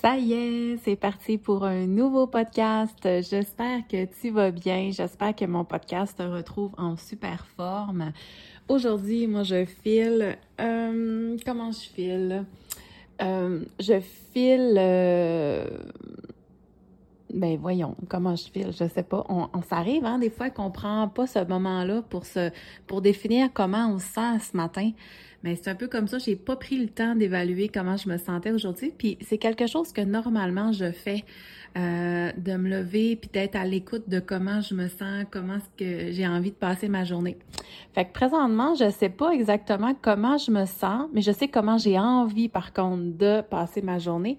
Ça y est, c'est parti pour un nouveau podcast. J'espère que tu vas bien. J'espère que mon podcast te retrouve en super forme. Aujourd'hui, moi, je file. Euh, comment je file? Euh, je file. Euh, ben voyons, comment je file, je sais pas. On, s'arrive, hein, des fois qu'on prend pas ce moment-là pour se, pour définir comment on se sent ce matin. Mais c'est un peu comme ça, j'ai pas pris le temps d'évaluer comment je me sentais aujourd'hui. Puis c'est quelque chose que normalement je fais, euh, de me lever puis d'être à l'écoute de comment je me sens, comment est-ce que j'ai envie de passer ma journée. Fait que présentement, je sais pas exactement comment je me sens, mais je sais comment j'ai envie par contre de passer ma journée.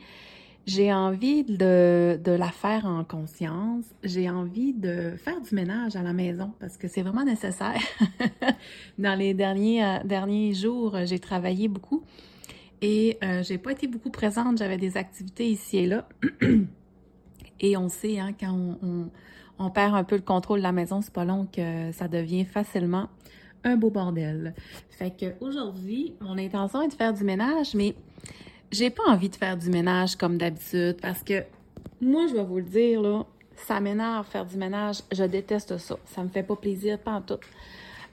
J'ai envie de, de, la faire en conscience. J'ai envie de faire du ménage à la maison parce que c'est vraiment nécessaire. Dans les derniers, euh, derniers jours, j'ai travaillé beaucoup et euh, j'ai pas été beaucoup présente. J'avais des activités ici et là. et on sait, hein, quand on, on, on, perd un peu le contrôle de la maison, c'est pas long que ça devient facilement un beau bordel. Fait que aujourd'hui, mon intention est de faire du ménage, mais j'ai pas envie de faire du ménage comme d'habitude parce que moi, je vais vous le dire, là, ça m'énerve faire du ménage. Je déteste ça. Ça me fait pas plaisir, pas en tout.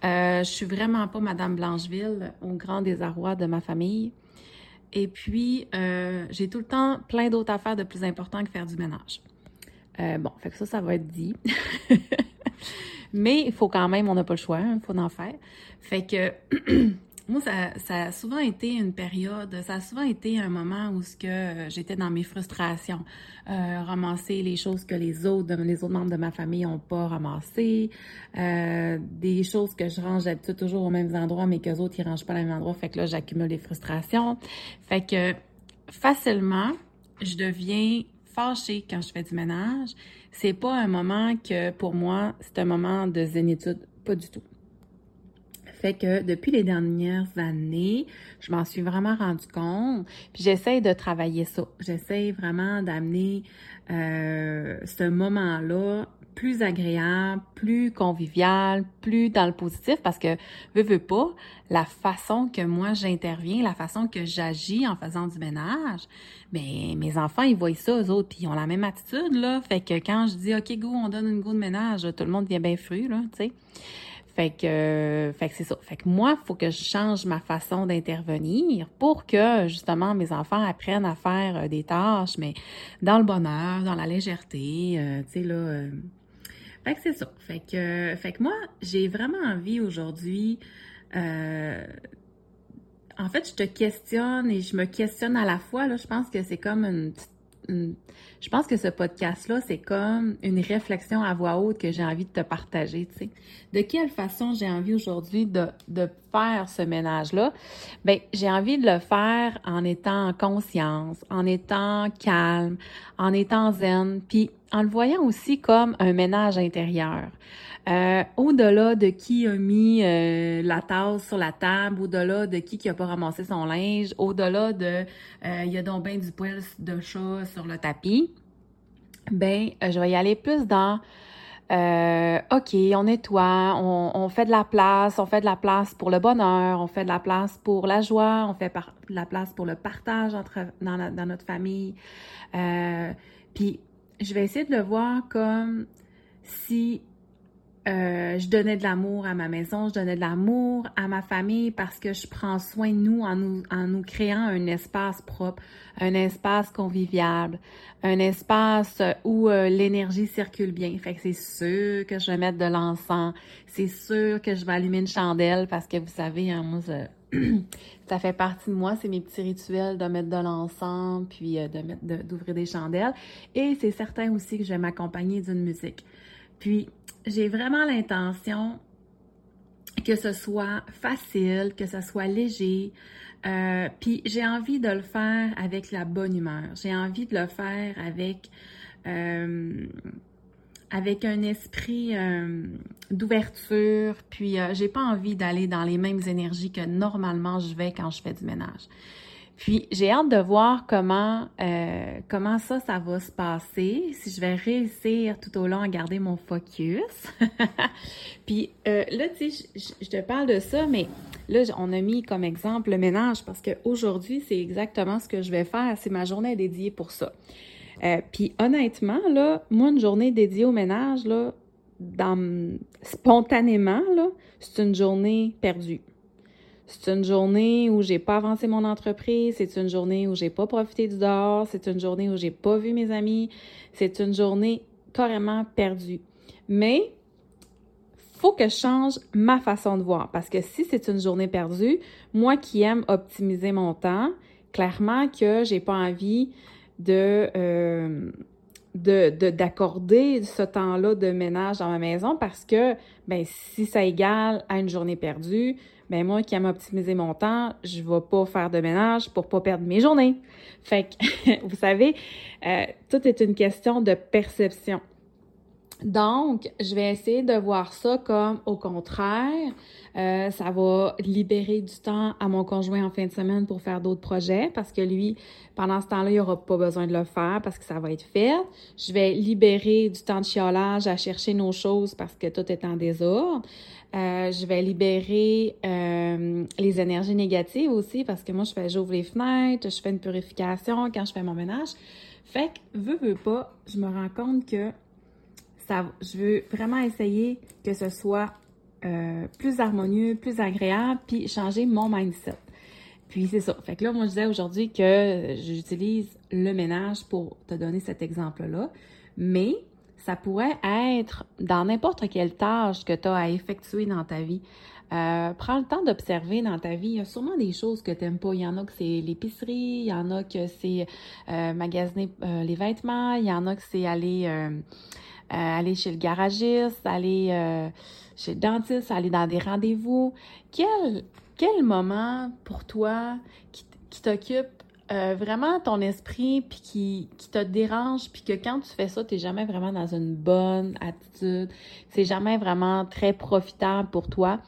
Euh, je suis vraiment pas Madame Blancheville, au grand désarroi de ma famille. Et puis, euh, j'ai tout le temps plein d'autres affaires de plus importantes que faire du ménage. Euh, bon, fait que ça, ça va être dit. Mais il faut quand même, on n'a pas le choix, il hein, faut en faire. Fait que moi, ça, a souvent été une période, ça a souvent été un moment où ce que euh, j'étais dans mes frustrations, euh, ramasser les choses que les autres, les autres membres de ma famille n'ont pas ramassées, euh, des choses que je range d'habitude toujours aux mêmes endroits, mais que les autres ils rangent pas au même endroit, fait que là j'accumule des frustrations, fait que facilement je deviens fâchée quand je fais du ménage. C'est pas un moment que pour moi c'est un moment de zénitude, pas du tout. Fait que depuis les dernières années, je m'en suis vraiment rendu compte. Puis j'essaie de travailler ça. J'essaie vraiment d'amener euh, ce moment-là plus agréable, plus convivial, plus dans le positif parce que veux veux pas la façon que moi j'interviens, la façon que j'agis en faisant du ménage, mais mes enfants ils voient ça eux autres puis ils ont la même attitude là, fait que quand je dis OK go, on donne une go de ménage, tout le monde vient bien fru là, tu sais. Fait que, fait que c'est ça. Fait que moi, il faut que je change ma façon d'intervenir pour que justement mes enfants apprennent à faire euh, des tâches, mais dans le bonheur, dans la légèreté, euh, tu sais là. Euh. Fait que c'est ça. Fait que, fait que moi, j'ai vraiment envie aujourd'hui. en fait, je te questionne et je me questionne à la fois. Là, je pense que c'est comme une petite je pense que ce podcast-là, c'est comme une réflexion à voix haute que j'ai envie de te partager, tu sais. De quelle façon j'ai envie aujourd'hui de, de faire ce ménage-là? Ben, j'ai envie de le faire en étant en conscience, en étant calme, en étant zen, puis en le voyant aussi comme un ménage intérieur. Euh, au-delà de qui a mis euh, la tasse sur la table, au-delà de qui qui a pas ramassé son linge, au-delà de euh, il y a donc bien du poil de chat sur le tapis, ben je vais y aller plus dans OK, on nettoie, on, on, fait de la place, on fait de la place pour le bonheur, on fait de la place pour la joie, on fait de la place pour le partage entre, dans, dans notre famille. Puis je vais essayer de le voir comme si euh, je donnais de l'amour à ma maison, je donnais de l'amour à ma famille parce que je prends soin de nous en nous, créant un espace propre, un espace convivial, un espace où euh, l'énergie circule bien. Fait que c'est sûr que je vais mettre de l'encens, c'est sûr que je vais allumer une chandelle parce que vous savez, hein, moi, ça, fait partie de moi, c'est mes petits rituels de mettre de l'encens, puis euh, de d'ouvrir des chandelles. Et c'est certain aussi que je vais m'accompagner d'une musique. Puis, j'ai vraiment l'intention que ce soit facile, que ce soit léger. Euh, puis j'ai envie de le faire avec la bonne humeur. J'ai envie de le faire avec euh, avec un esprit euh, d'ouverture. Puis j'ai pas envie d'aller dans les mêmes énergies que normalement je vais quand je fais du ménage. Puis j'ai hâte de voir comment euh, comment ça ça va se passer, si je vais réussir tout au long à garder mon focus. Puis euh, là tu sais je, te parle de ça mais là on a mis comme exemple le ménage parce qu'aujourd'hui c'est exactement ce que je vais faire, c'est ma journée dédiée pour ça. Euh, puis honnêtement là, moi une journée dédiée au ménage là dans spontanément là, c'est une journée perdue. C'est une journée où j'ai pas avancé mon entreprise, c'est une journée où j'ai pas profité du dehors, c'est une journée où j'ai pas vu mes amis, c'est une journée carrément perdue. Mais faut que je change ma façon de voir parce que si c'est une journée perdue, moi qui aime optimiser mon temps, clairement que j'ai pas envie de euh, d'accorder ce temps-là de ménage dans ma maison parce que ben si ça égale à une journée perdue, ben moi qui aime optimiser mon temps, je vais pas faire de ménage pour pas perdre mes journées. Fait que, vous savez, euh, tout est une question de perception. Donc, je vais essayer de voir ça comme au contraire, euh, ça va libérer du temps à mon conjoint en fin de semaine pour faire d'autres projets parce que lui, pendant ce temps-là, il aura pas besoin de le faire parce que ça va être fait. Je vais libérer du temps de chiolage à chercher nos choses parce que tout est en désordre. Euh, je vais libérer euh, les énergies négatives aussi parce que moi, je fais, j'ouvre les fenêtres, je fais une purification quand je fais mon ménage. Fait que, veux, veux pas, je me rends compte que je veux vraiment essayer que ce soit euh, plus harmonieux, plus agréable, puis changer mon mindset. Puis c'est ça. Fait que là, moi, je disais aujourd'hui que j'utilise le ménage pour te donner cet exemple-là. Mais ça pourrait être dans n'importe quelle tâche que tu as à effectuer dans ta vie. Euh, prends le temps d'observer dans ta vie. Il y a sûrement des choses que tu n'aimes pas. Il y en a que c'est l'épicerie, il y en a que c'est euh, magasiner les vêtements, il y en a que c'est aller, aller chez le garagiste, aller chez le dentiste, aller dans des rendez-vous. Quel, quel moment pour toi qui, qui t'occupe euh, vraiment ton esprit puis qui, qui te dérange puis que quand tu fais ça, tu n'es jamais vraiment dans une bonne attitude, c'est jamais vraiment très profitable pour toi?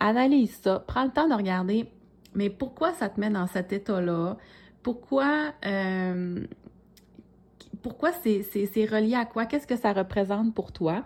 Analyse ça, prends le temps de regarder mais pourquoi ça te met dans cet état-là? Pourquoi euh, pourquoi c'est relié à quoi? Qu'est-ce que ça représente pour toi?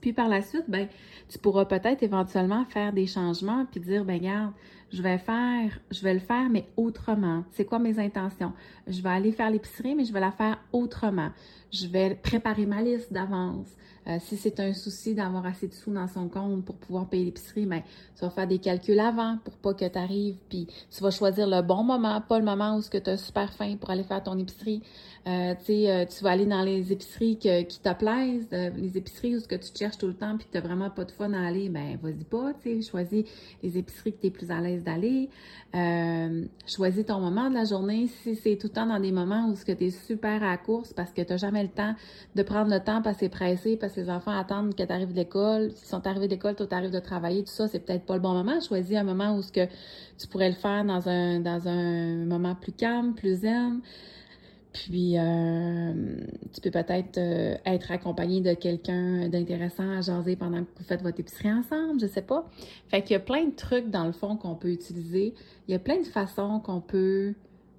Puis par la suite, ben, tu pourras peut-être éventuellement faire des changements puis dire, ben regarde, je vais faire, je vais le faire, mais autrement. C'est quoi mes intentions? Je vais aller faire l'épicerie, mais je vais la faire autrement. Je vais préparer ma liste d'avance. Euh, si c'est un souci d'avoir assez de sous dans son compte pour pouvoir payer l'épicerie, ben, tu vas faire des calculs avant pour pas que tu arrives, puis tu vas choisir le bon moment, pas le moment où tu as super faim pour aller faire ton épicerie. Euh, euh, tu vas aller dans les épiceries qui te plaisent, les épiceries où ce que tu cherches tout le temps puis tu n'as vraiment pas de fun à aller, ben vas-y pas, tu choisis les épiceries que tu es plus à l'aise d'aller. choisis ton moment de la journée. Si c'est tout le temps dans des moments où tu es super à la course parce que tu n'as jamais le temps de prendre le temps parce que c'est pressé, parce que les enfants attendent que tu arrives d'école. S'ils sont arrivés d'école, toi, tu arrives de travailler, tout ça, c'est peut-être pas le bon moment. Choisis un moment où ce que tu pourrais le faire dans un, dans un moment plus calme, plus zen. Puis, euh, tu peux peut-être euh, être accompagné de quelqu'un d'intéressant à jaser pendant que vous faites votre épicerie ensemble, je sais pas. Fait qu'il y a plein de trucs, dans le fond, qu'on peut utiliser. Il y a plein de façons qu'on peut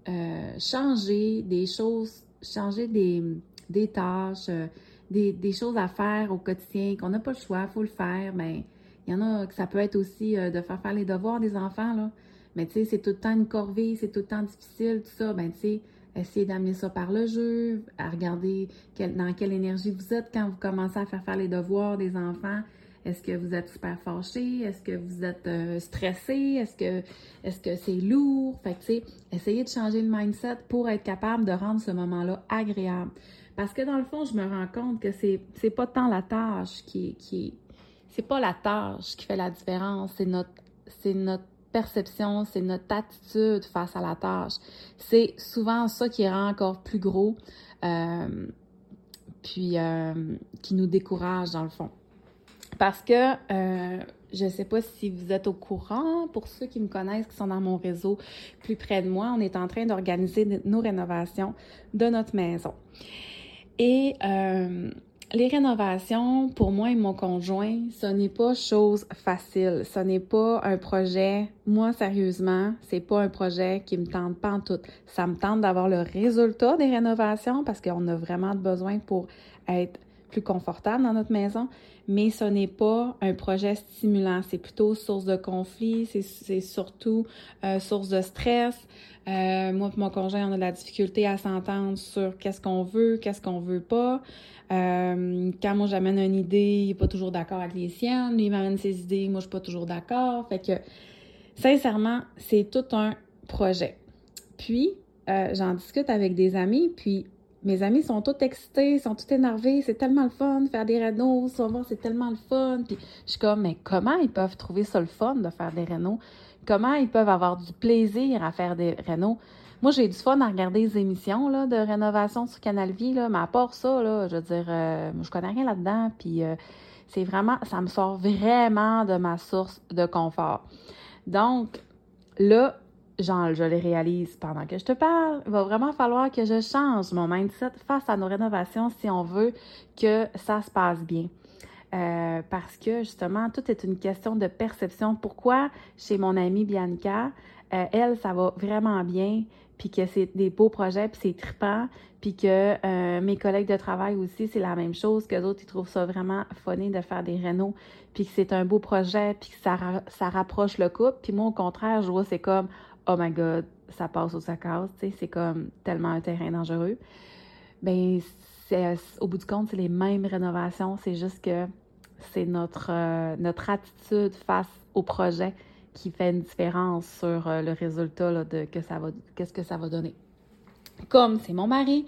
euh, changer des choses, changer des, des tâches, des, choses à faire au quotidien, qu'on n'a pas le choix, il faut le faire, mais il y en a que ça peut être aussi de faire faire les devoirs des enfants, là. Mais tu sais, c'est tout le temps une corvée, c'est tout le temps difficile, tout ça. Ben tu sais, essayez d'amener ça par le jeu, à regarder dans quelle énergie vous êtes quand vous commencez à faire faire les devoirs des enfants. Est-ce que vous êtes super fâché? Est-ce que vous êtes euh, stressé? Est-ce que est-ce que c'est lourd? Fait que, essayez de changer le mindset pour être capable de rendre ce moment-là agréable. Parce que dans le fond, je me rends compte que c'est, c'est pas tant la tâche qui, qui c'est pas la tâche qui fait la différence, c'est notre, c'est notre perception, c'est notre attitude face à la tâche. C'est souvent ça qui rend encore plus gros, euh, puis euh, qui nous décourage dans le fond. Parce que euh, je ne sais pas si vous êtes au courant, pour ceux qui me connaissent, qui sont dans mon réseau plus près de moi, on est en train d'organiser nos rénovations de notre maison. Et les rénovations, pour moi et mon conjoint, ce n'est pas chose facile. Ce n'est pas un projet, moi sérieusement, c'est pas un projet qui me tente pas en tout. Ça me tente d'avoir le résultat des rénovations parce qu'on a vraiment besoin pour être plus confortable dans notre maison, mais ce n'est pas un projet stimulant. C'est plutôt source de conflit, c'est surtout euh, source de stress. Euh, moi et mon conjoint, on a de la difficulté à s'entendre sur qu'est-ce qu'on veut, qu'est-ce qu'on veut pas. Euh, quand moi j'amène une idée, il n'est pas toujours d'accord avec les siennes. Lui, il m'amène ses idées, moi je suis pas toujours d'accord. Fait que, sincèrement, c'est tout un projet. Puis, j'en discute avec des amis, puis mes amis sont tous excités, sont tous énervés, c'est tellement le fun de faire des rénaux, souvent c'est tellement le fun. Puis je suis comme, mais comment ils peuvent trouver ça le fun de faire des rénaux? Comment ils peuvent avoir du plaisir à faire des rénaux? Moi, j'ai du fun à regarder les émissions là, de rénovation sur Canal Vie, mais à part ça, je veux dire, euh, je connais rien là-dedans, puis euh, c'est vraiment, ça me sort vraiment de ma source de confort. Donc, là, genre, je les réalise pendant que je te parle. Il va vraiment falloir que je change mon mindset face à nos rénovations si on veut que ça se passe bien. Euh, parce que justement, tout est une question de perception. Pourquoi chez mon amie Bianca, euh, elle, ça va vraiment bien, puis que c'est des beaux projets, puis c'est trippant, puis que euh, mes collègues de travail aussi, c'est la même chose, que d'autres, ils trouvent ça vraiment funny de faire des rénaux, puis que c'est un beau projet, puis que ça, ça rapproche le couple. Puis moi, au contraire, je vois, c'est comme, oh my god, ça passe ou ça casse, tu sais, c'est comme tellement un terrain dangereux. Ben, au bout du compte, c'est les mêmes rénovations, c'est juste que c'est notre, euh, notre attitude face au projet qui fait une différence sur euh, le résultat de que ça va, qu'est-ce que ça va donner. Comme c'est mon mari,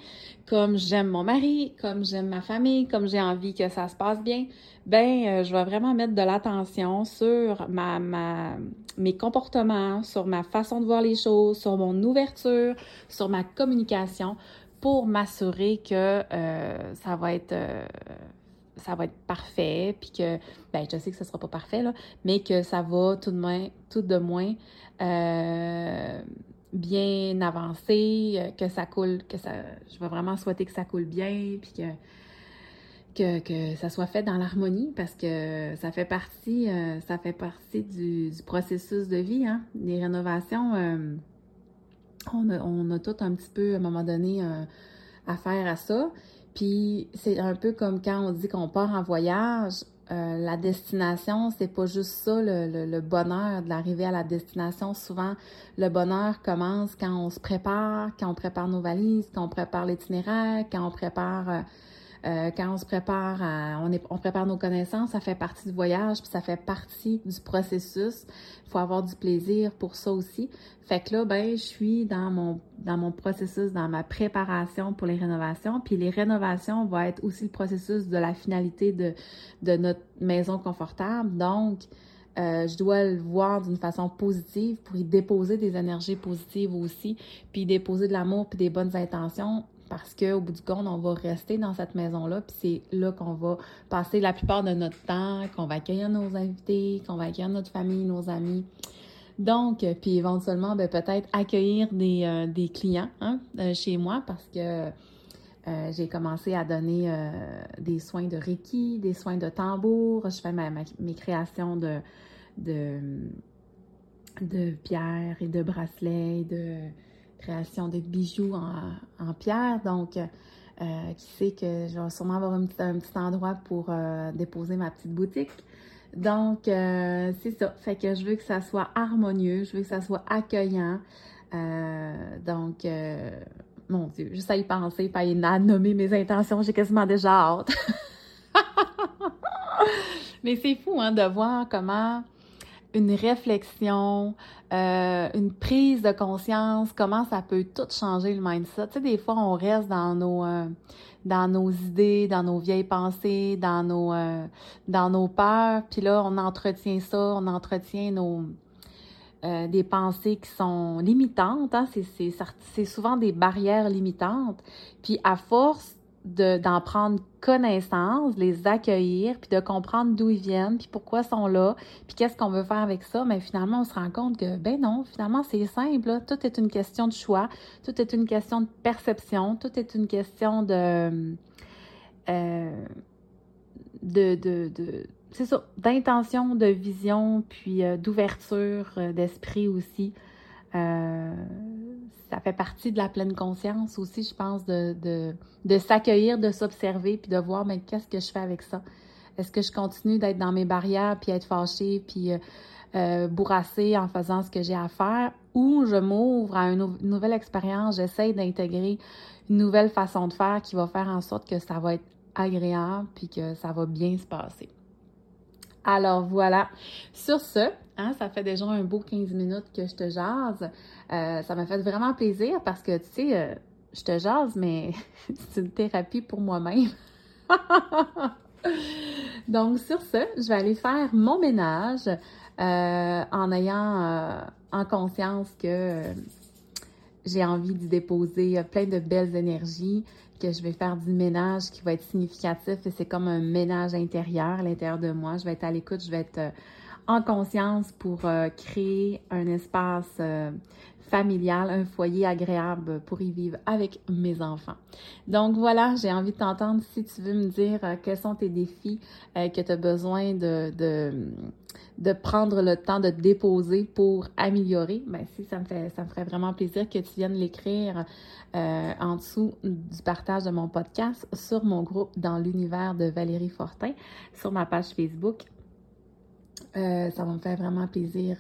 comme j'aime mon mari, comme j'aime ma famille, comme j'ai envie que ça se passe bien, ben euh, je vais vraiment mettre de l'attention sur ma, ma, mes comportements, sur ma façon de voir les choses, sur mon ouverture, sur ma communication pour m'assurer que euh, ça va être ça va être parfait, puis que, ben, je sais que ce sera pas parfait, là, mais que ça va tout de moins, tout de moins bien avancé, euh, que ça coule, que ça, je vais vraiment souhaiter que ça coule bien, puis que, que, ça soit fait dans l'harmonie, parce que ça fait partie, euh, ça fait partie du, processus de vie, hein. Les rénovations, euh, on, a, on a tout un petit peu, à un moment donné, à faire à ça. Puis c'est un peu comme quand on dit qu'on part en voyage, euh, la destination, c'est pas juste ça, le, bonheur de l'arrivée à la destination. Souvent, le bonheur commence quand on se prépare, quand on prépare nos valises, quand on prépare l'itinéraire, quand on prépare euh, euh, quand on se prépare, on, est, on prépare nos connaissances, ça fait partie du voyage, puis ça fait partie du processus. Il faut avoir du plaisir pour ça aussi. Fait que là, ben, je suis dans mon, processus, dans ma préparation pour les rénovations. Puis les rénovations vont être aussi le processus de la finalité de, de notre maison confortable. Donc, euh, je dois le voir d'une façon positive pour y déposer des énergies positives aussi, puis déposer de l'amour puis des bonnes intentions parce qu'au bout du compte, on va rester dans cette maison-là, puis c'est là qu'on va passer la plupart de notre temps, qu'on va accueillir nos invités, qu'on va accueillir notre famille, nos amis. Donc, euh, puis éventuellement, ben, peut-être accueillir des, euh, clients hein, euh, chez moi parce que j'ai commencé à donner des soins de Reiki, des soins de tambour. Je fais mes créations de, de, de pierres et de bracelets, de création de bijoux en, pierre. Donc, euh, qui sait que je vais sûrement avoir un petit, endroit pour euh, déposer ma petite boutique. Donc, euh, c'est ça. Fait que je veux que ça soit harmonieux, je veux que ça soit accueillant. donc, mon Dieu, juste à penser, pas à nommer mes intentions, j'ai quasiment déjà hâte. Mais c'est fou, hein, de voir comment une réflexion, euh, une prise de conscience, comment ça peut tout changer le mindset. Tu sais, des fois, on reste dans nos, euh, dans nos idées, dans nos vieilles pensées, dans nos, euh, dans nos peurs, puis là, on entretient ça, on entretient nos, des pensées qui sont limitantes. Hein? C'est souvent des barrières limitantes. Puis à force d'en prendre connaissance, les accueillir, puis de comprendre d'où ils viennent, puis pourquoi ils sont là, puis qu'est-ce qu'on veut faire avec ça, mais finalement, on se rend compte que, ben non, finalement, c'est simple. Tout est une question de choix, tout est une question de perception, tout est une question de... Euh, de, de, de c'est ça, d'intention, de vision, puis d'ouverture d'esprit aussi. Ça fait partie de la pleine conscience aussi, je pense, de, s'accueillir, de s'observer, puis de voir, mais qu'est-ce que je fais avec ça? Est-ce que je continue d'être dans mes barrières, puis être fâchée, puis euh, bourrasser en faisant ce que j'ai à faire, ou je m'ouvre à une, nouvelle expérience, j'essaie d'intégrer une nouvelle façon de faire qui va faire en sorte que ça va être agréable, puis que ça va bien se passer? Alors voilà. Sur ce, hein, ça fait déjà un beau 15 minutes que je te jase. Euh, ça m'a fait vraiment plaisir parce que, tu sais, euh, je te jase, mais c'est une thérapie pour moi-même. Donc, sur ce, je vais aller faire mon ménage euh, en ayant en conscience que j'ai envie d'y déposer plein de belles énergies, que je vais faire du ménage qui va être significatif et c'est comme un ménage intérieur à l'intérieur de moi. Je vais être à l'écoute, je vais être en conscience pour créer un espace familial, un foyer agréable pour y vivre avec mes enfants. Donc voilà, j'ai envie de t'entendre si tu veux me dire euh, quels sont tes défis euh, que tu as besoin de, prendre le temps de déposer pour améliorer. Ben si ça me fait ça me ferait vraiment plaisir que tu viennes l'écrire euh, en dessous du partage de mon podcast sur mon groupe dans l'univers de Valérie Fortin sur ma page Facebook. Ça va me faire vraiment plaisir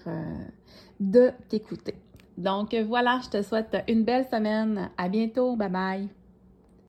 de t'écouter. Donc voilà, je te souhaite une belle semaine. À bientôt. Bye bye.